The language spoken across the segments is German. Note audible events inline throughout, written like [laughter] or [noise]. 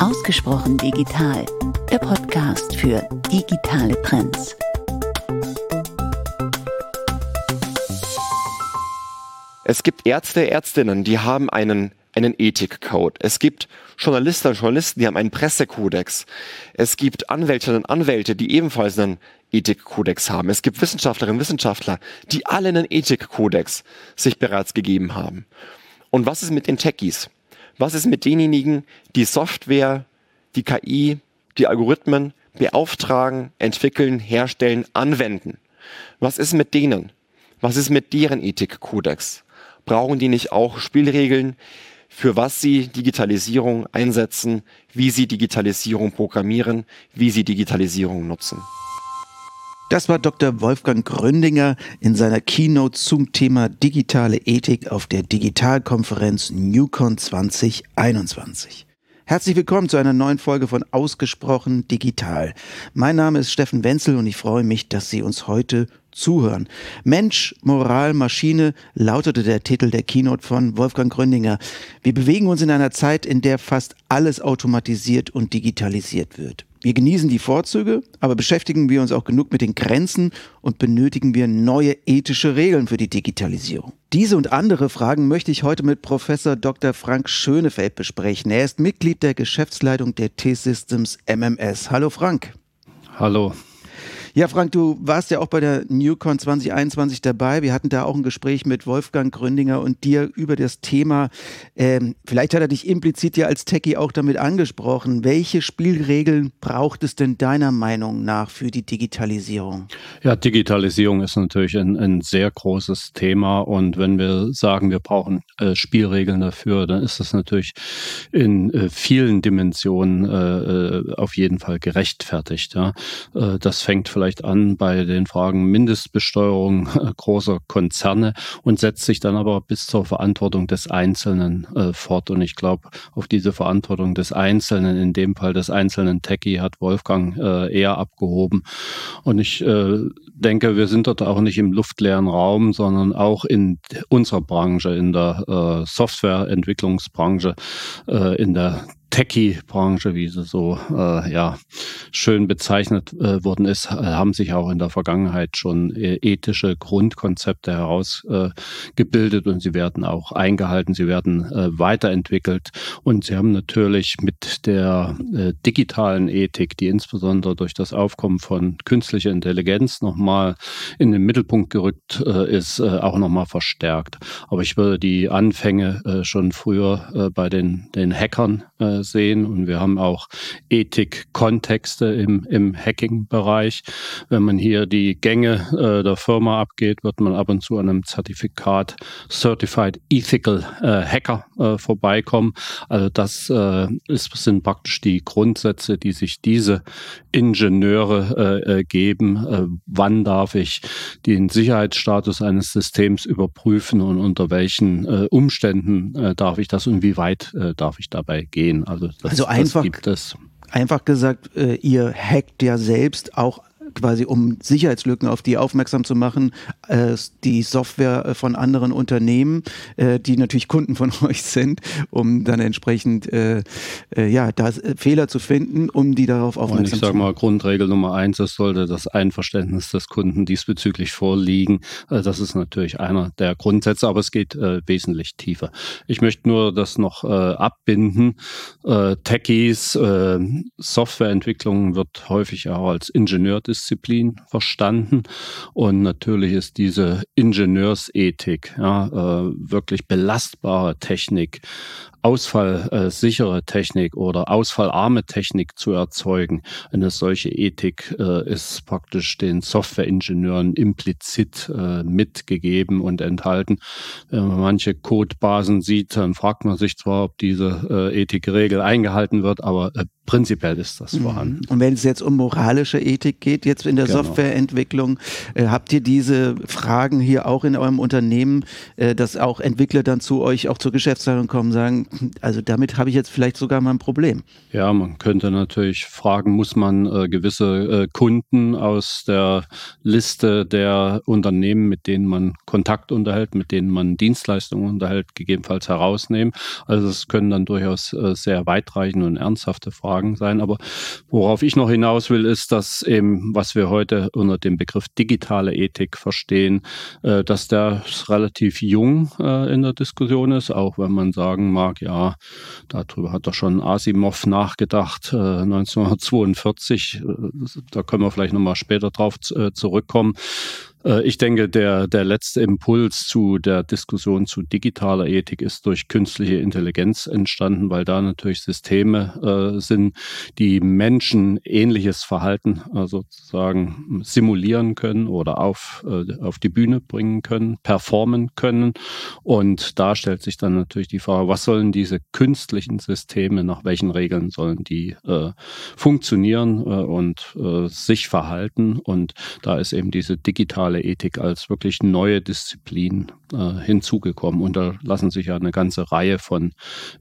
Ausgesprochen digital, der Podcast für digitale Trends. Es gibt Ärzte, Ärztinnen, die haben einen, einen Ethikcode. Es gibt Journalisten und Journalisten, die haben einen Pressekodex. Es gibt Anwältinnen und Anwälte, die ebenfalls einen Ethikkodex haben. Es gibt Wissenschaftlerinnen und Wissenschaftler, die alle einen Ethikkodex sich bereits gegeben haben. Und was ist mit den Techies? Was ist mit denjenigen, die Software, die KI, die Algorithmen beauftragen, entwickeln, herstellen, anwenden? Was ist mit denen? Was ist mit deren Ethikkodex? Brauchen die nicht auch Spielregeln, für was sie Digitalisierung einsetzen, wie sie Digitalisierung programmieren, wie sie Digitalisierung nutzen? Das war Dr. Wolfgang Gründinger in seiner Keynote zum Thema digitale Ethik auf der Digitalkonferenz NewCon 2021. Herzlich willkommen zu einer neuen Folge von Ausgesprochen Digital. Mein Name ist Steffen Wenzel und ich freue mich, dass Sie uns heute zuhören. Mensch, Moral, Maschine lautete der Titel der Keynote von Wolfgang Gründinger. Wir bewegen uns in einer Zeit, in der fast alles automatisiert und digitalisiert wird. Wir genießen die Vorzüge, aber beschäftigen wir uns auch genug mit den Grenzen und benötigen wir neue ethische Regeln für die Digitalisierung. Diese und andere Fragen möchte ich heute mit Professor Dr. Frank Schönefeld besprechen. Er ist Mitglied der Geschäftsleitung der T-Systems MMS. Hallo Frank. Hallo. Ja, Frank, du warst ja auch bei der NewCon 2021 dabei. Wir hatten da auch ein Gespräch mit Wolfgang Gründinger und dir über das Thema. Ähm, vielleicht hat er dich implizit ja als Techie auch damit angesprochen. Welche Spielregeln braucht es denn deiner Meinung nach für die Digitalisierung? Ja, Digitalisierung ist natürlich ein, ein sehr großes Thema und wenn wir sagen, wir brauchen äh, Spielregeln dafür, dann ist das natürlich in äh, vielen Dimensionen äh, äh auf jeden Fall gerechtfertigt. Ja? Äh, das fängt vielleicht vielleicht an bei den Fragen Mindestbesteuerung [laughs] großer Konzerne und setzt sich dann aber bis zur Verantwortung des Einzelnen äh, fort. Und ich glaube, auf diese Verantwortung des Einzelnen, in dem Fall des einzelnen Techie, hat Wolfgang äh, eher abgehoben. Und ich äh, denke, wir sind dort auch nicht im luftleeren Raum, sondern auch in unserer Branche, in der äh, Softwareentwicklungsbranche, äh, in der Techie-Branche, wie sie so äh, ja schön bezeichnet äh, worden ist, äh, haben sich auch in der Vergangenheit schon äh, ethische Grundkonzepte herausgebildet äh, und sie werden auch eingehalten, sie werden äh, weiterentwickelt. Und sie haben natürlich mit der digitalen Ethik, die insbesondere durch das Aufkommen von künstlicher Intelligenz nochmal in den Mittelpunkt gerückt äh, ist, äh, auch nochmal verstärkt. Aber ich würde die Anfänge äh, schon früher äh, bei den, den Hackern äh, sehen und wir haben auch Ethik-Kontexte im, im Hacking-Bereich. Wenn man hier die Gänge äh, der Firma abgeht, wird man ab und zu an einem Zertifikat Certified Ethical Hacker vorbeikommen. Also das ist, sind praktisch die Grundsätze, die sich diese Ingenieure geben. Äh, wann darf ich den Sicherheitsstatus eines Systems überprüfen und unter welchen äh, Umständen äh, darf ich das und wie weit äh, darf ich dabei gehen? Also, das, also einfach, einfach gesagt, äh, ihr hackt ja selbst auch quasi um Sicherheitslücken auf die aufmerksam zu machen, äh, die Software äh, von anderen Unternehmen, äh, die natürlich Kunden von [laughs] euch sind, um dann entsprechend äh, äh, ja, da äh, Fehler zu finden, um die darauf aufmerksam zu machen. Ich sage mal, Grundregel Nummer eins, es sollte das Einverständnis des Kunden diesbezüglich vorliegen. das ist natürlich einer der Grundsätze, aber es geht wesentlich tiefer. Ich möchte nur das noch abbinden. Techies, Softwareentwicklung wird häufig auch als Ingenieurdisziplin Disziplin verstanden. Und natürlich ist diese Ingenieursethik, ja, äh, wirklich belastbare Technik, ausfallsichere Technik oder ausfallarme Technik zu erzeugen. Eine solche Ethik äh, ist praktisch den Softwareingenieuren implizit äh, mitgegeben und enthalten. Wenn man manche Codebasen sieht, dann fragt man sich zwar, ob diese äh, Ethikregel eingehalten wird, aber äh, prinzipiell ist das mhm. vorhanden. Und wenn es jetzt um moralische Ethik geht, jetzt in der genau. Softwareentwicklung, äh, habt ihr diese Fragen hier auch in eurem Unternehmen, äh, dass auch Entwickler dann zu euch, auch zur Geschäftsleitung kommen, sagen, also damit habe ich jetzt vielleicht sogar mal ein Problem. Ja, man könnte natürlich fragen, muss man äh, gewisse äh, Kunden aus der Liste der Unternehmen, mit denen man Kontakt unterhält, mit denen man Dienstleistungen unterhält, gegebenenfalls herausnehmen. Also es können dann durchaus äh, sehr weitreichende und ernsthafte Fragen sein. Aber worauf ich noch hinaus will, ist, dass eben, was wir heute unter dem Begriff digitale Ethik verstehen, äh, dass der relativ jung äh, in der Diskussion ist, auch wenn man sagen mag, ja, darüber hat doch schon Asimov nachgedacht, 1942, da können wir vielleicht nochmal später drauf zurückkommen. Äh, ich denke, der, der letzte Impuls zu der Diskussion zu digitaler Ethik ist durch künstliche Intelligenz entstanden, weil da natürlich Systeme äh, sind, die Menschen ähnliches Verhalten äh, sozusagen simulieren können oder auf, äh, auf die Bühne bringen können, performen können. Und da stellt sich dann natürlich die Frage, was sollen diese künstlichen Systeme, nach welchen Regeln sollen die äh, funktionieren äh, und sich verhalten? Und da ist eben diese digitale digitale Ethik als wirklich neue Disziplin äh, hinzugekommen. Und da lassen sich ja eine ganze Reihe von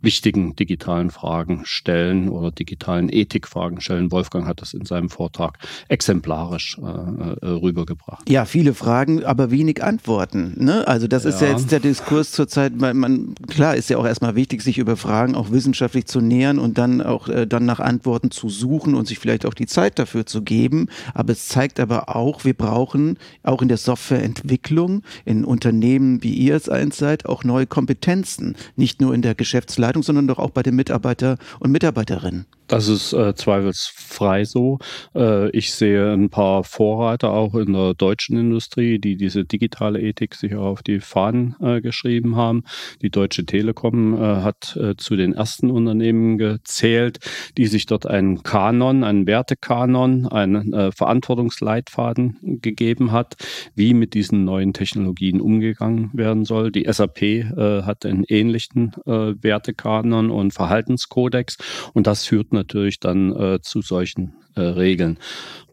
wichtigen digitalen Fragen stellen oder digitalen Ethikfragen stellen. Wolfgang hat das in seinem Vortrag exemplarisch äh, äh, rübergebracht. Ja, viele Fragen, aber wenig Antworten. Ne? Also das ja. ist ja jetzt der Diskurs zurzeit. Man, man, klar ist ja auch erstmal wichtig, sich über Fragen auch wissenschaftlich zu nähern und dann auch äh, dann nach Antworten zu suchen und sich vielleicht auch die Zeit dafür zu geben. Aber es zeigt aber auch, wir brauchen auch auch in der Softwareentwicklung, in Unternehmen, wie ihr es eins seid, auch neue Kompetenzen. Nicht nur in der Geschäftsleitung, sondern doch auch bei den Mitarbeiter und Mitarbeiterinnen. Das ist äh, zweifelsfrei so. Äh, ich sehe ein paar Vorreiter auch in der deutschen Industrie, die diese digitale Ethik sich auf die Fahnen äh, geschrieben haben. Die Deutsche Telekom äh, hat äh, zu den ersten Unternehmen gezählt, die sich dort einen Kanon, einen Wertekanon, einen äh, Verantwortungsleitfaden gegeben hat, wie mit diesen neuen Technologien umgegangen werden soll. Die SAP hat einen ähnlichen Wertekanon und Verhaltenskodex und das führt dann äh, zu solchen äh, Regeln.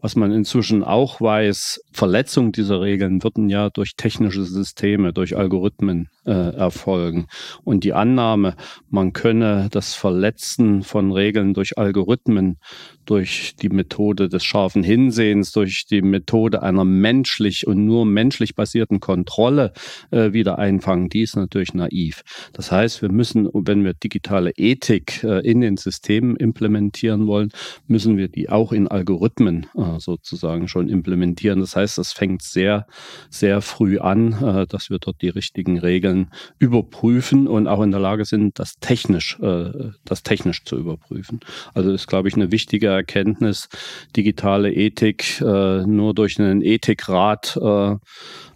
Was man inzwischen auch weiß, Verletzungen dieser Regeln würden ja durch technische Systeme, durch Algorithmen äh, erfolgen. Und die Annahme, man könne das Verletzen von Regeln durch Algorithmen, durch die Methode des scharfen Hinsehens, durch die Methode einer menschlich und nur menschlich basierten Kontrolle äh, wieder einfangen, die ist natürlich naiv. Das heißt, wir müssen, wenn wir digitale Ethik äh, in den Systemen implementieren wollen, müssen wir die auch in Algorithmen äh, sozusagen schon implementieren. Das heißt, das fängt sehr, sehr früh an, äh, dass wir dort die richtigen Regeln überprüfen und auch in der Lage sind, das technisch, äh, das technisch zu überprüfen. Also ist, glaube ich, eine wichtige Erkenntnis, digitale Ethik nur durch einen Ethikrat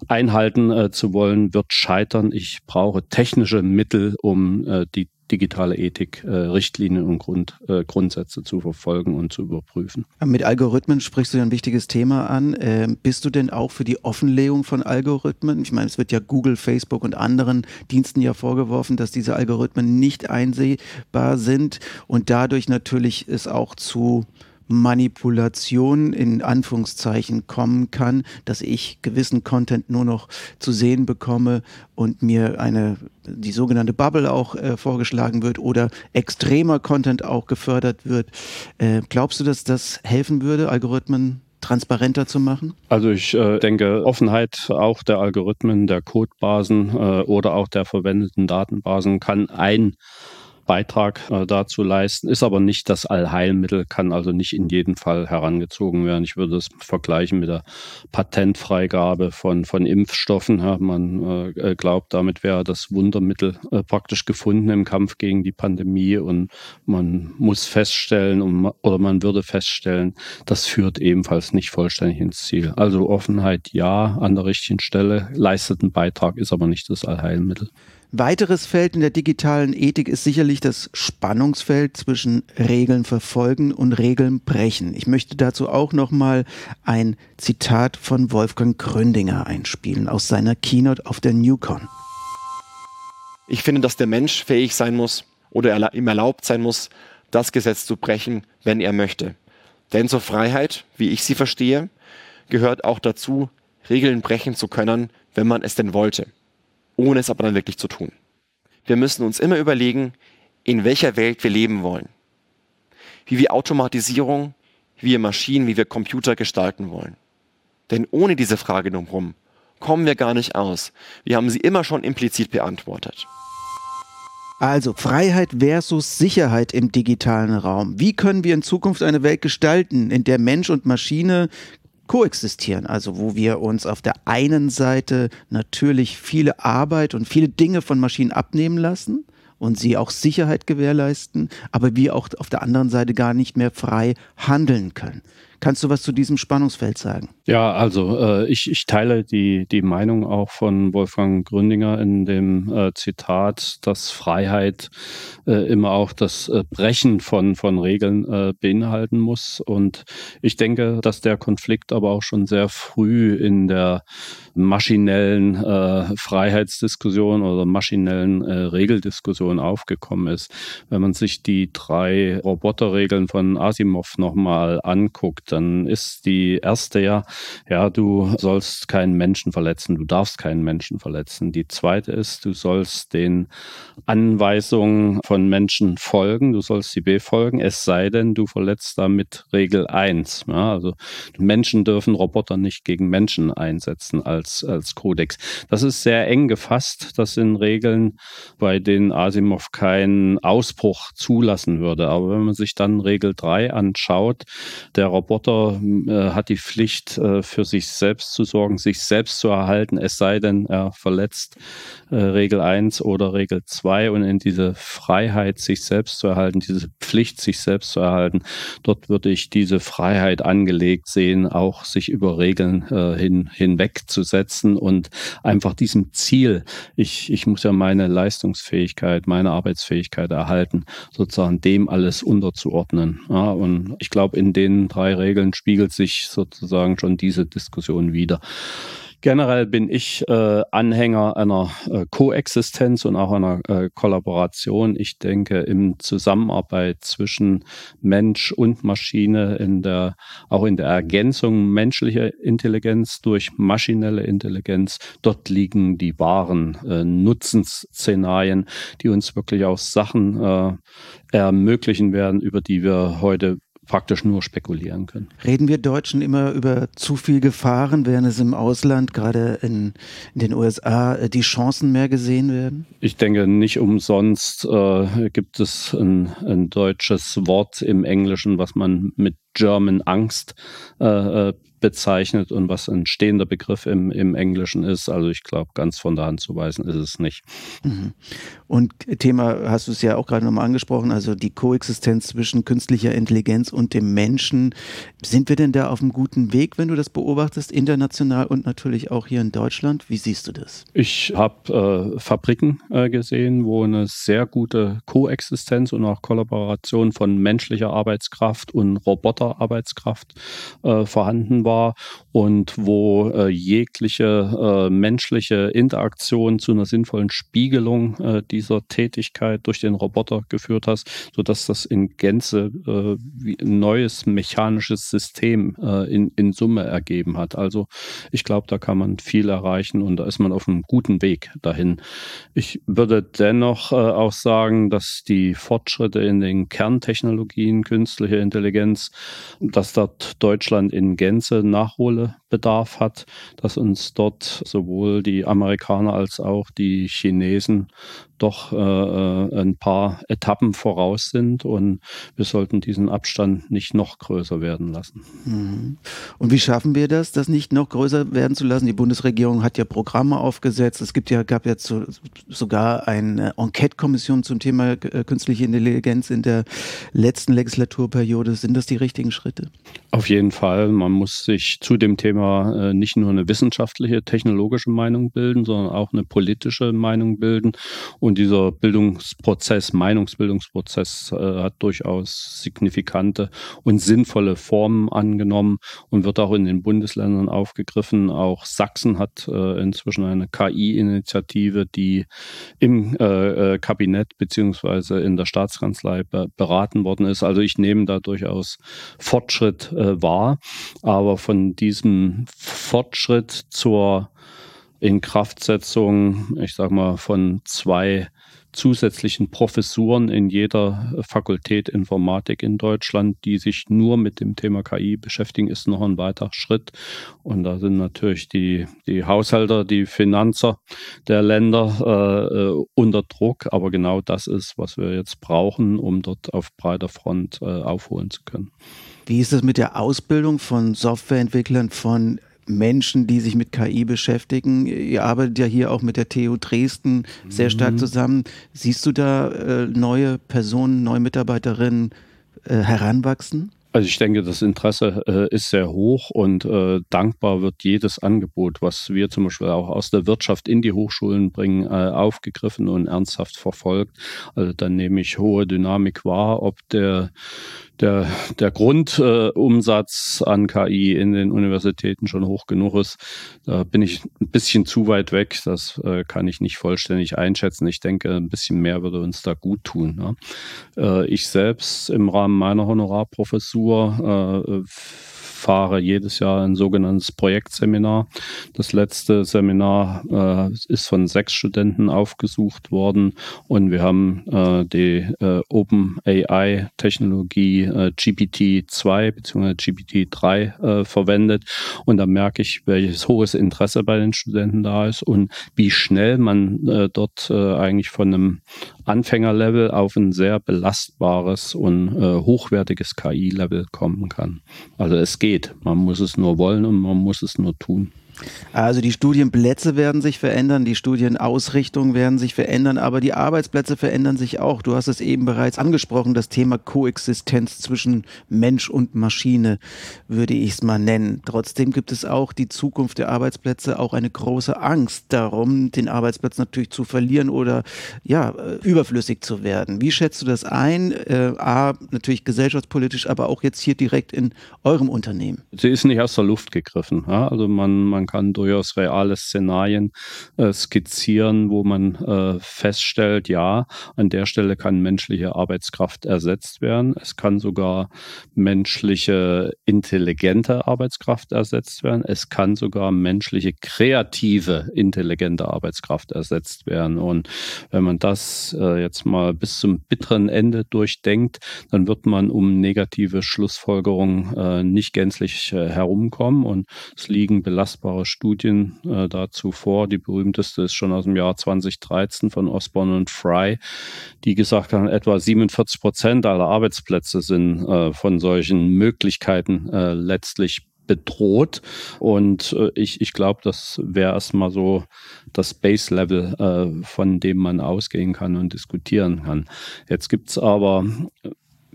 einhalten zu wollen, wird scheitern. Ich brauche technische Mittel, um die digitale Ethik, äh, Richtlinien und Grund, äh, Grundsätze zu verfolgen und zu überprüfen. Mit Algorithmen sprichst du ja ein wichtiges Thema an. Ähm, bist du denn auch für die Offenlegung von Algorithmen? Ich meine, es wird ja Google, Facebook und anderen Diensten ja vorgeworfen, dass diese Algorithmen nicht einsehbar sind und dadurch natürlich es auch zu Manipulation in Anführungszeichen kommen kann, dass ich gewissen Content nur noch zu sehen bekomme und mir eine die sogenannte Bubble auch äh, vorgeschlagen wird oder extremer Content auch gefördert wird. Äh, glaubst du, dass das helfen würde, Algorithmen transparenter zu machen? Also ich äh, denke, Offenheit auch der Algorithmen, der Codebasen äh, oder auch der verwendeten Datenbasen kann ein Beitrag äh, dazu leisten, ist aber nicht das Allheilmittel, kann also nicht in jedem Fall herangezogen werden. Ich würde es vergleichen mit der Patentfreigabe von, von Impfstoffen. Ja, man äh, glaubt, damit wäre das Wundermittel äh, praktisch gefunden im Kampf gegen die Pandemie und man muss feststellen um, oder man würde feststellen, das führt ebenfalls nicht vollständig ins Ziel. Also Offenheit ja, an der richtigen Stelle, leistet einen Beitrag, ist aber nicht das Allheilmittel. Weiteres Feld in der digitalen Ethik ist sicherlich das Spannungsfeld zwischen Regeln verfolgen und Regeln brechen. Ich möchte dazu auch noch mal ein Zitat von Wolfgang Gründinger einspielen aus seiner Keynote auf der Newcon. Ich finde, dass der Mensch fähig sein muss oder ihm erlaubt sein muss, das Gesetz zu brechen, wenn er möchte. Denn zur Freiheit, wie ich sie verstehe, gehört auch dazu, Regeln brechen zu können, wenn man es denn wollte ohne es aber dann wirklich zu tun. Wir müssen uns immer überlegen, in welcher Welt wir leben wollen. Wie wir Automatisierung, wie wir Maschinen, wie wir Computer gestalten wollen. Denn ohne diese Frage drumherum kommen wir gar nicht aus. Wir haben sie immer schon implizit beantwortet. Also Freiheit versus Sicherheit im digitalen Raum. Wie können wir in Zukunft eine Welt gestalten, in der Mensch und Maschine koexistieren, also wo wir uns auf der einen Seite natürlich viele Arbeit und viele Dinge von Maschinen abnehmen lassen und sie auch Sicherheit gewährleisten, aber wir auch auf der anderen Seite gar nicht mehr frei handeln können. Kannst du was zu diesem Spannungsfeld sagen? Ja, also äh, ich, ich teile die, die Meinung auch von Wolfgang Gründinger in dem äh, Zitat, dass Freiheit äh, immer auch das äh, Brechen von, von Regeln äh, beinhalten muss. Und ich denke, dass der Konflikt aber auch schon sehr früh in der maschinellen äh, Freiheitsdiskussion oder maschinellen Regeldiskussion aufgekommen ist. Wenn man sich die drei Roboterregeln von Asimov nochmal anguckt, dann ist die erste ja, ja, du sollst keinen Menschen verletzen, du darfst keinen Menschen verletzen. Die zweite ist, du sollst den Anweisungen von Menschen folgen, du sollst sie befolgen, es sei denn, du verletzt damit Regel 1. Ja, also Menschen dürfen Roboter nicht gegen Menschen einsetzen als, als Kodex. Das ist sehr eng gefasst. Das sind Regeln, bei denen Asimov keinen Ausbruch zulassen würde. Aber wenn man sich dann Regel 3 anschaut, der Roboter äh, hat die Pflicht, äh, für sich selbst zu sorgen, sich selbst zu erhalten, es sei denn, er verletzt äh, Regel 1 oder Regel 2 und in diese Freiheit, sich selbst zu erhalten, diese Pflicht, sich selbst zu erhalten, dort würde ich diese Freiheit angelegt sehen, auch sich über Regeln äh, hin, hinwegzusetzen und einfach diesem Ziel, ich, ich muss ja meine Leistungsfähigkeit, meine Arbeitsfähigkeit erhalten, sozusagen dem alles unterzuordnen. Ja, und ich glaube, in den drei Regeln spiegelt sich sozusagen schon diese Diskussion wieder. Generell bin ich äh, Anhänger einer äh, Koexistenz und auch einer äh, Kollaboration. Ich denke, in Zusammenarbeit zwischen Mensch und Maschine, in der, auch in der Ergänzung menschlicher Intelligenz durch maschinelle Intelligenz, dort liegen die wahren äh, Nutzensszenarien, die uns wirklich auch Sachen äh, ermöglichen werden, über die wir heute praktisch nur spekulieren können. Reden wir Deutschen immer über zu viel Gefahren, während es im Ausland, gerade in, in den USA, äh, die Chancen mehr gesehen werden? Ich denke, nicht umsonst äh, gibt es ein, ein, deutsches Wort im Englischen, was man mit German Angst äh, äh bezeichnet und was ein stehender Begriff im, im Englischen ist. Also ich glaube, ganz von der Hand zu weisen ist es nicht. Mhm. Und Thema hast du es ja auch gerade nochmal angesprochen, also die Koexistenz zwischen künstlicher Intelligenz und dem Menschen. Sind wir denn da auf einem guten Weg, wenn du das beobachtest, international und natürlich auch hier in Deutschland? Wie siehst du das? Ich habe äh, Fabriken äh, gesehen, wo eine sehr gute Koexistenz und auch Kollaboration von menschlicher Arbeitskraft und Roboterarbeitskraft äh, vorhanden war war und wo äh, jegliche äh, menschliche Interaktion zu einer sinnvollen Spiegelung äh, dieser Tätigkeit durch den Roboter geführt hast, sodass das in Gänze äh, ein neues mechanisches System äh, in, in Summe ergeben hat. Also ich glaube, da kann man viel erreichen und da ist man auf einem guten Weg dahin. Ich würde dennoch äh, auch sagen, dass die Fortschritte in den Kerntechnologien, künstliche Intelligenz, dass dort Deutschland in Gänze nachhole. Nachholbedarf hat, dass uns dort sowohl die Amerikaner als auch die Chinesen doch äh, äh, ein paar Etappen voraus sind und wir sollten diesen Abstand nicht noch größer werden lassen. Mhm. Und wie schaffen wir das, das nicht noch größer werden zu lassen? Die Bundesregierung hat ja Programme aufgesetzt. Es gibt ja, gab ja zu, sogar eine Enquete-Kommission zum Thema äh, künstliche Intelligenz in der letzten Legislaturperiode. Sind das die richtigen Schritte? Auf jeden Fall. Man muss sich zu dem Thema äh, nicht nur eine wissenschaftliche, technologische Meinung bilden, sondern auch eine politische Meinung bilden. Und dieser Bildungsprozess, Meinungsbildungsprozess äh, hat durchaus signifikante und sinnvolle Formen angenommen und wird auch in den Bundesländern aufgegriffen. Auch Sachsen hat äh, inzwischen eine KI-Initiative, die im Kabinett beziehungsweise in der Staatskanzlei be beraten worden ist. Also ich nehme da durchaus Fortschritt wahr, aber von diesem Fortschritt zur Inkraftsetzung, ich sag mal, von zwei zusätzlichen Professuren in jeder Fakultät Informatik in Deutschland, die sich nur mit dem Thema KI beschäftigen, ist noch ein weiterer Schritt. Und da sind natürlich die, die Haushalter, die Finanzer der Länder äh, äh unter Druck. Aber genau das ist, was wir jetzt brauchen, um dort auf breiter Front äh, aufholen zu können. Wie ist es mit der Ausbildung von Softwareentwicklern, von Menschen, die sich mit KI beschäftigen. Ihr arbeitet ja hier auch mit der TU Dresden sehr stark mhm. zusammen. Siehst du da äh, neue Personen, neue Mitarbeiterinnen äh, heranwachsen? Also ich denke, das Interesse äh, ist sehr hoch und äh, dankbar wird jedes Angebot, was wir zum Beispiel auch aus der Wirtschaft in die Hochschulen bringen, äh, aufgegriffen und ernsthaft verfolgt. Also dann nehme ich hohe Dynamik wahr, ob der der, der Grundumsatz äh, an KI in den Universitäten schon hoch genug ist. Da bin ich ein bisschen zu weit weg. Das äh, kann ich nicht vollständig einschätzen. Ich denke, ein bisschen mehr würde uns da gut tun. Ne? Äh, ich selbst im Rahmen meiner Honorarprofessur äh, fahre jedes Jahr ein sogenanntes Projektseminar. Das letzte Seminar äh, ist von sechs Studenten aufgesucht worden und wir haben äh, die äh, Open AI Technologie äh, GPT-2 bzw. GPT-3 äh, verwendet und da merke ich, welches hohes Interesse bei den Studenten da ist und wie schnell man äh, dort äh, eigentlich von einem Anfängerlevel auf ein sehr belastbares und äh, hochwertiges KI-Level kommen kann. Also es geht, man muss es nur wollen und man muss es nur tun. Also die Studienplätze werden sich verändern, die Studienausrichtungen werden sich verändern, aber die Arbeitsplätze verändern sich auch. Du hast es eben bereits angesprochen, das Thema Koexistenz zwischen Mensch und Maschine, würde ich es mal nennen. Trotzdem gibt es auch die Zukunft der Arbeitsplätze, auch eine große Angst darum, den Arbeitsplatz natürlich zu verlieren oder ja, äh, überflüssig zu werden. Wie schätzt du das ein? Äh, A, natürlich gesellschaftspolitisch, aber auch jetzt hier direkt in eurem Unternehmen. Sie ist nicht aus der Luft gegriffen. Ja? Also man, man kann durchaus reale Szenarien äh, skizzieren, wo man äh, feststellt, ja, an der Stelle kann menschliche Arbeitskraft ersetzt werden. Es kann sogar menschliche intelligente Arbeitskraft ersetzt werden. Es kann sogar menschliche kreative intelligente Arbeitskraft ersetzt werden. Und wenn man das äh, jetzt mal bis zum bitteren Ende durchdenkt, dann wird man um negative Schlussfolgerungen äh, nicht gänzlich äh, herumkommen. Und es liegen belastbare mehrere Studien äh, dazu vor. Die berühmteste ist schon aus dem Jahr 2013 von Osborne und Fry, die gesagt haben, etwa 47 Prozent aller Arbeitsplätze sind äh, von solchen Möglichkeiten äh, letztlich bedroht. Und äh, ich, ich glaube, das wäre erstmal so das Base-Level, äh, von dem man ausgehen kann und diskutieren kann. Jetzt gibt es aber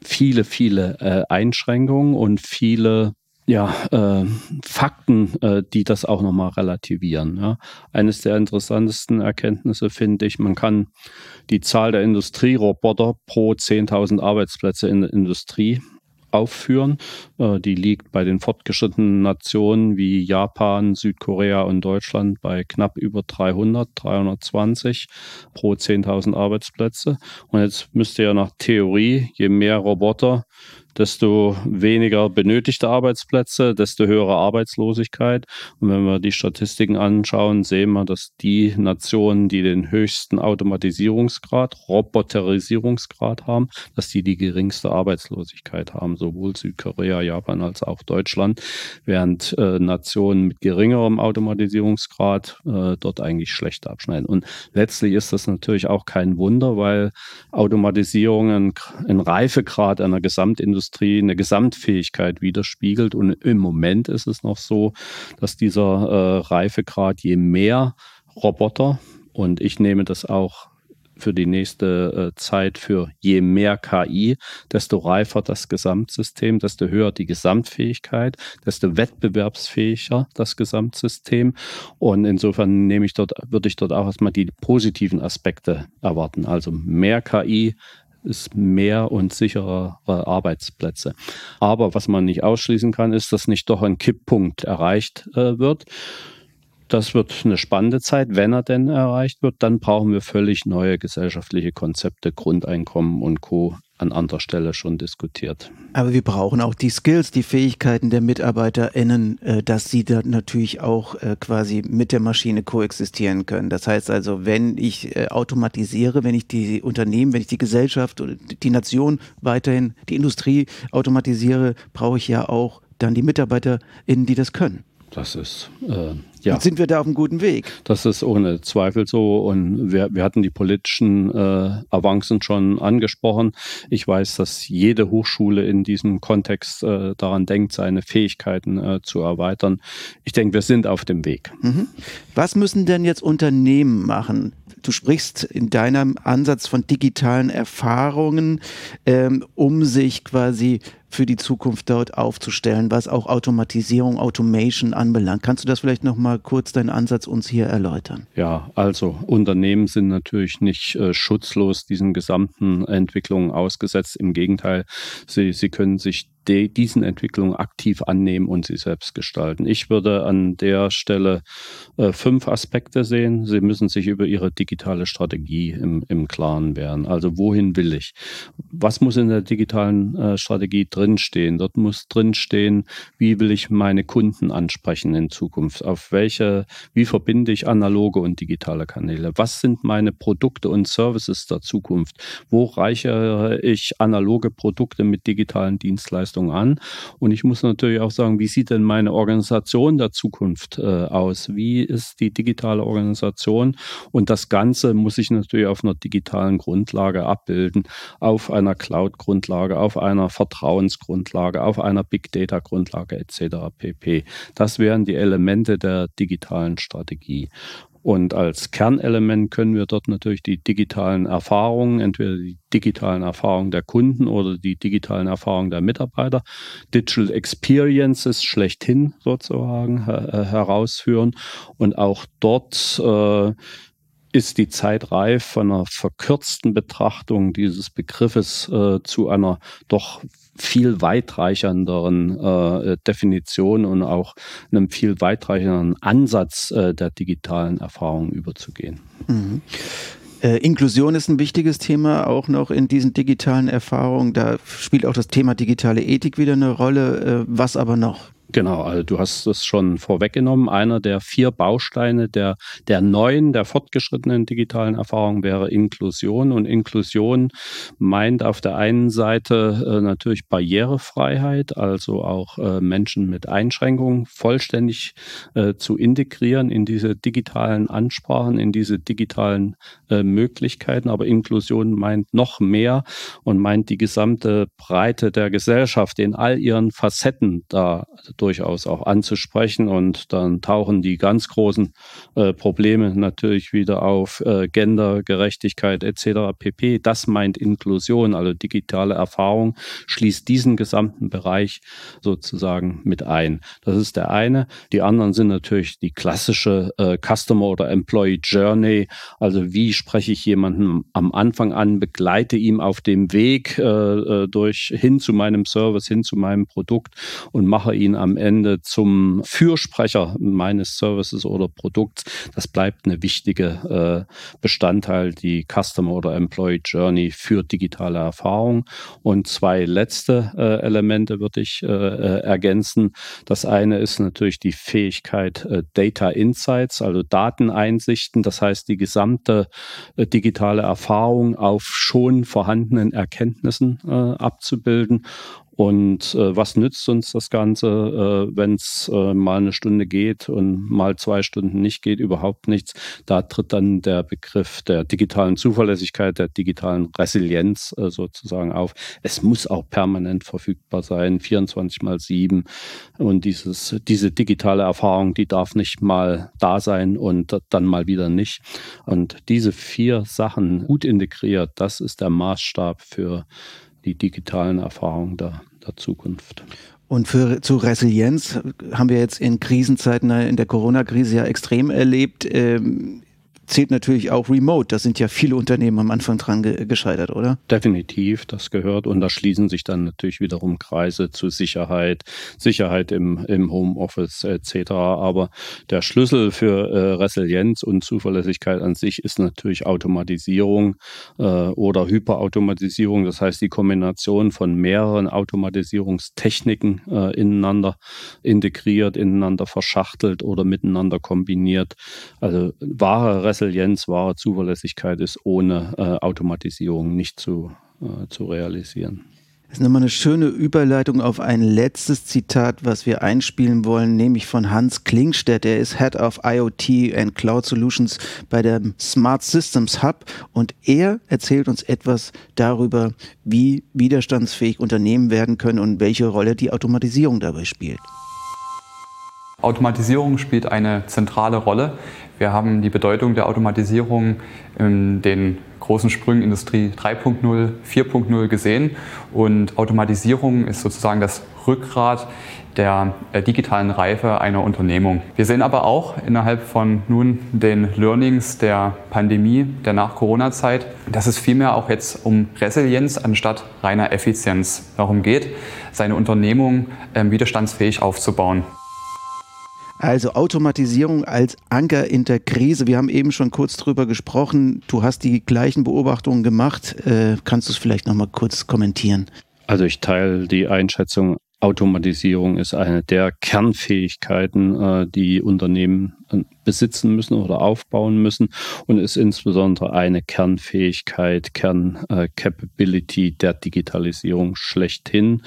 viele, viele äh, Einschränkungen und viele ja, äh, Fakten, äh, die das auch nochmal relativieren. Ja. Eines der interessantesten Erkenntnisse finde ich, man kann die Zahl der Industrieroboter pro 10.000 Arbeitsplätze in der Industrie aufführen. Äh, die liegt bei den fortgeschrittenen Nationen wie Japan, Südkorea und Deutschland bei knapp über 300, 320 pro 10.000 Arbeitsplätze. Und jetzt müsste ja nach Theorie, je mehr Roboter, desto weniger benötigte Arbeitsplätze, desto höhere Arbeitslosigkeit. Und wenn wir die Statistiken anschauen, sehen wir, dass die Nationen, die den höchsten Automatisierungsgrad, Roboterisierungsgrad haben, dass die die geringste Arbeitslosigkeit haben, sowohl Südkorea, Japan als auch Deutschland, während äh, Nationen mit geringerem Automatisierungsgrad äh, dort eigentlich schlechter abschneiden. Und letztlich ist das natürlich auch kein Wunder, weil Automatisierung ein, Reifegrad einer Gesamtindustrie Industrie eine Gesamtfähigkeit widerspiegelt. Und im Moment ist es noch so, dass dieser äh, Reifegrad, je mehr Roboter, und ich nehme das auch für die nächste äh, Zeit für je mehr KI, desto reifer das Gesamtsystem, desto höher die Gesamtfähigkeit, desto wettbewerbsfähiger das Gesamtsystem. Und insofern nehme ich dort, würde ich dort auch erstmal die positiven Aspekte erwarten. Also mehr KI, ist mehr und sicherere Arbeitsplätze. Aber was man nicht ausschließen kann, ist, dass nicht doch ein Kipppunkt erreicht äh, wird. Das wird eine spannende Zeit, wenn er denn erreicht wird. Dann brauchen wir völlig neue gesellschaftliche Konzepte, Grundeinkommen und Co an anderer Stelle schon diskutiert. Aber wir brauchen auch die Skills, die Fähigkeiten der MitarbeiterInnen, äh, dass sie da natürlich auch äh, quasi mit der Maschine koexistieren können. Das heißt also, wenn ich äh, automatisiere, wenn ich die Unternehmen, wenn ich die Gesellschaft oder die Nation weiterhin, die Industrie automatisiere, brauche ich ja auch dann die MitarbeiterInnen, die das können. Das ist äh, ja. Sind wir da auf einem guten Weg. Das ist ohne Zweifel so. Und wir, wir hatten die politischen äh, Avancen schon angesprochen. Ich weiß, dass jede Hochschule in diesem Kontext äh, daran denkt, seine Fähigkeiten äh, zu erweitern. Ich denke, wir sind auf dem Weg. Mhm. Was müssen denn jetzt Unternehmen machen? Du sprichst in deinem Ansatz von digitalen Erfahrungen, ähm, um sich quasi für die Zukunft dort aufzustellen, was auch Automatisierung, Automation anbelangt. Kannst du das vielleicht noch mal kurz deinen Ansatz uns hier erläutern? Ja, also Unternehmen sind natürlich nicht äh, schutzlos diesen gesamten Entwicklungen ausgesetzt. Im Gegenteil, sie, sie können sich de, diesen Entwicklungen aktiv annehmen und sie selbst gestalten. Ich würde an der Stelle äh, fünf Aspekte sehen. Sie müssen sich über ihre digitale Strategie im, im Klaren werden. Also wohin will ich? Was muss in der digitalen äh, Strategie drinstehen? Dort muss drinstehen, wie will ich meine Kunden ansprechen in Zukunft? Auf welche, wie verbinde ich analoge und digitale Kanäle? Was sind meine Produkte und Services der Zukunft? Wo reichere ich analoge Produkte mit digitalen Dienstleistungen Leistung an. Und ich muss natürlich auch sagen, wie sieht denn meine Organisation der Zukunft äh, aus? Wie ist die digitale Organisation? Und das Ganze muss ich natürlich auf einer digitalen Grundlage abbilden, auf einer Cloud-Grundlage, auf einer Vertrauensgrundlage, auf einer Big Data-Grundlage etc. pp. Das wären die Elemente der digitalen Strategie. Und als Kernelement können wir dort natürlich die digitalen Erfahrungen, entweder die digitalen Erfahrungen der Kunden oder die digitalen Erfahrungen der Mitarbeiter, Digital Experiences schlechthin sozusagen äh, herausführen. Und auch dort äh, ist die Zeit reif, von einer verkürzten Betrachtung dieses Begriffes äh, zu einer doch viel weitreichenderen äh, Definition und auch einem viel weitreichenden Ansatz äh, der digitalen Erfahrung überzugehen. Mhm. Äh, Inklusion ist ein wichtiges Thema, auch noch in diesen digitalen Erfahrungen. Da spielt auch das Thema digitale Ethik wieder eine Rolle. Äh, was aber noch? Genau, also du hast es schon vorweggenommen. Einer der vier Bausteine der, der neuen, der fortgeschrittenen digitalen Erfahrung wäre Inklusion. Und Inklusion meint auf der einen Seite äh, natürlich Barrierefreiheit, also auch äh, Menschen mit Einschränkungen vollständig äh, zu integrieren in diese digitalen Ansprachen, in diese digitalen äh, Möglichkeiten. Aber Inklusion meint noch mehr und meint die gesamte Breite der Gesellschaft in all ihren Facetten da durchaus auch anzusprechen. Und dann tauchen die ganz großen äh, Probleme natürlich wieder auf, äh, Gender, Gerechtigkeit etc. pp. Das meint Inklusion, also digitale Erfahrung schließt diesen gesamten Bereich sozusagen mit ein. Das ist der eine. Die anderen sind natürlich die klassische äh, Customer oder Employee Journey. Also wie spreche ich jemanden am Anfang an, begleite ihm auf dem Weg äh, äh durch hin zu meinem Service, hin zu meinem Produkt und mache ihn am Ende zum Fürsprecher meines Services oder Produkts. Das bleibt eine wichtige äh, Bestandteil, die Customer oder Employee Journey für digitale Erfahrung. Und zwei letzte äh, Elemente würde ich äh, äh ergänzen. Das eine ist natürlich die Fähigkeit äh, Data Insights, also Dateneinsichten. Das heißt, die gesamte äh, digitale Erfahrung auf schon vorhandenen Erkenntnissen abzubilden und äh, was nützt uns das Ganze, äh, wenn es äh, mal eine Stunde geht und mal zwei Stunden nicht geht, überhaupt nichts. Da tritt dann der Begriff der digitalen Zuverlässigkeit, der digitalen Resilienz äh, sozusagen auf. Es muss auch permanent verfügbar sein, 24 mal 7. Und dieses, diese digitale Erfahrung, die darf nicht mal da sein und dann mal wieder nicht. Und diese vier Sachen gut integriert, das ist der Maßstab für die digitalen Erfahrungen der, der Zukunft. Und für zu Resilienz haben wir jetzt in Krisenzeiten in der Corona-Krise ja extrem erlebt. Ähm, zählt natürlich auch Remote. Da sind ja viele Unternehmen am Anfang dran ge gescheitert, oder? Definitiv, das gehört. Und da schließen sich dann natürlich wiederum Kreise zu Sicherheit, Sicherheit im, im Homeoffice etc. Aber der Schlüssel für äh, Resilienz und Zuverlässigkeit an sich ist natürlich Automatisierung äh, oder Hyperautomatisierung. Das heißt, die Kombination von mehreren Automatisierungstechniken äh, ineinander integriert, ineinander verschachtelt oder miteinander kombiniert. Also wahre Resilienz, wahre Zuverlässigkeit ist ohne äh, Automatisierung nicht zu, äh, zu realisieren. Das ist nochmal eine schöne Überleitung auf ein letztes Zitat, was wir einspielen wollen, nämlich von Hans Klingstedt. Er ist Head of IoT and Cloud Solutions bei der Smart Systems Hub und er erzählt uns etwas darüber, wie widerstandsfähig Unternehmen werden können und welche Rolle die Automatisierung dabei spielt. Automatisierung spielt eine zentrale Rolle. Wir haben die Bedeutung der Automatisierung in den großen Sprüngen Industrie 3.0, 4.0 gesehen und Automatisierung ist sozusagen das Rückgrat der äh, digitalen Reife einer Unternehmung. Wir sehen aber auch innerhalb von nun den Learnings der Pandemie, der Nach-Corona-Zeit, dass es vielmehr auch jetzt um Resilienz anstatt reiner Effizienz darum geht, seine Unternehmung ähm, widerstandsfähig aufzubauen. Also Automatisierung als Anker in der Krise. Wir haben eben schon kurz drüber gesprochen. Du hast die gleichen Beobachtungen gemacht. Äh, kannst du es vielleicht noch mal kurz kommentieren? Also ich teile die Einschätzung Automatisierung ist eine der Kernfähigkeiten, äh, die Unternehmen besitzen müssen oder aufbauen müssen und ist insbesondere eine Kernfähigkeit, Kerncapability der Digitalisierung schlechthin.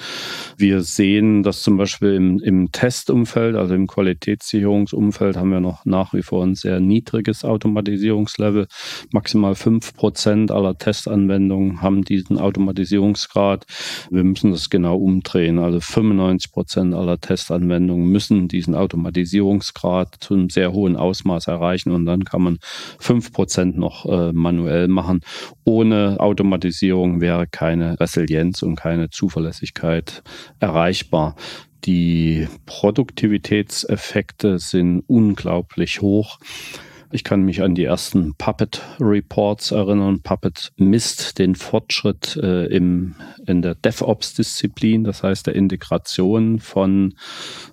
Wir sehen, dass zum Beispiel im, im Testumfeld, also im Qualitätssicherungsumfeld, haben wir noch nach wie vor ein sehr niedriges Automatisierungslevel. Maximal fünf Prozent aller Testanwendungen haben diesen Automatisierungsgrad. Wir müssen das genau umdrehen. Also 95 Prozent aller Testanwendungen müssen diesen Automatisierungsgrad zu einem sehr hohen Ausmaß erreichen und dann kann man 5 Prozent noch äh, manuell machen. Ohne Automatisierung wäre keine Resilienz und keine Zuverlässigkeit erreichbar. Die Produktivitätseffekte sind unglaublich hoch. Ich kann mich an die ersten Puppet Reports erinnern. Puppet misst den Fortschritt äh, im, in der DevOps-Disziplin, das heißt der Integration von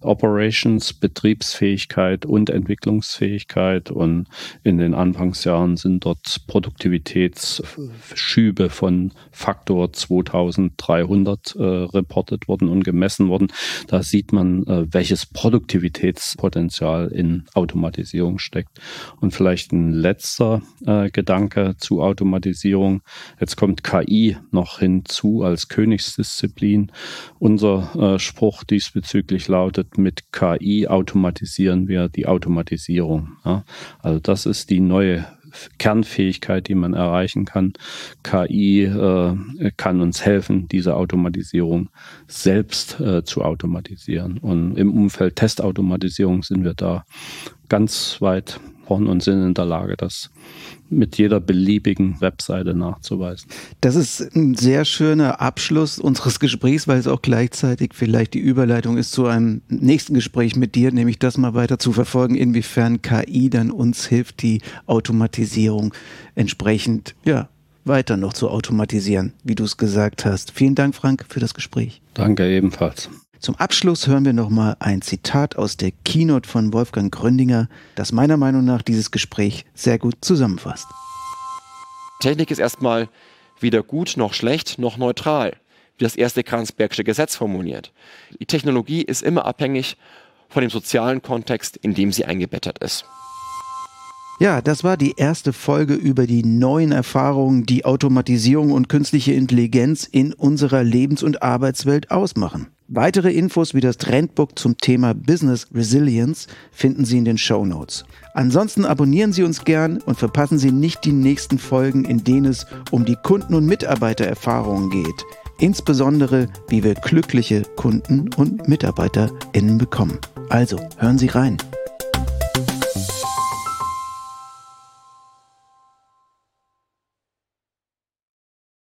Operations, Betriebsfähigkeit und Entwicklungsfähigkeit. Und in den Anfangsjahren sind dort Produktivitätsschübe von Faktor 2300 äh, reportet worden und gemessen worden. Da sieht man, äh, welches Produktivitätspotenzial in Automatisierung steckt. Und und vielleicht ein letzter äh, Gedanke zu Automatisierung. Jetzt kommt KI noch hinzu als Königsdisziplin. Unser äh, Spruch diesbezüglich lautet, mit KI automatisieren wir die Automatisierung. Ja? Also das ist die neue Kernfähigkeit, die man erreichen kann. KI äh, kann uns helfen, diese Automatisierung selbst äh, zu automatisieren. Und im Umfeld Testautomatisierung sind wir da ganz weit vorn und sind in der Lage, das mit jeder beliebigen Webseite nachzuweisen. Das ist ein sehr schöner Abschluss unseres Gesprächs, weil es auch gleichzeitig vielleicht die Überleitung ist zu einem nächsten Gespräch mit dir, nämlich das mal weiter zu verfolgen, inwiefern KI dann uns hilft, die Automatisierung entsprechend, ja, weiter noch zu automatisieren, wie du es gesagt hast. Vielen Dank, Frank, für das Gespräch. Danke ebenfalls. Zum Abschluss hören wir nochmal ein Zitat aus der Keynote von Wolfgang Gründinger, das meiner Meinung nach dieses Gespräch sehr gut zusammenfasst. Technik ist erstmal weder gut noch schlecht noch neutral, wie das erste Kranzbergsche Gesetz formuliert. Die Technologie ist immer abhängig von dem sozialen Kontext, in dem sie eingebettet ist. Ja, das war die erste Folge über die neuen Erfahrungen, die Automatisierung und künstliche Intelligenz in unserer Lebens- und Arbeitswelt ausmachen. Weitere Infos wie das Trendbook zum Thema Business Resilience finden Sie in den Show Notes. Ansonsten abonnieren Sie uns gern und verpassen Sie nicht die nächsten Folgen, in denen es um die Kunden- und Mitarbeitererfahrungen geht. Insbesondere, wie wir glückliche Kunden und MitarbeiterInnen bekommen. Also, hören Sie rein.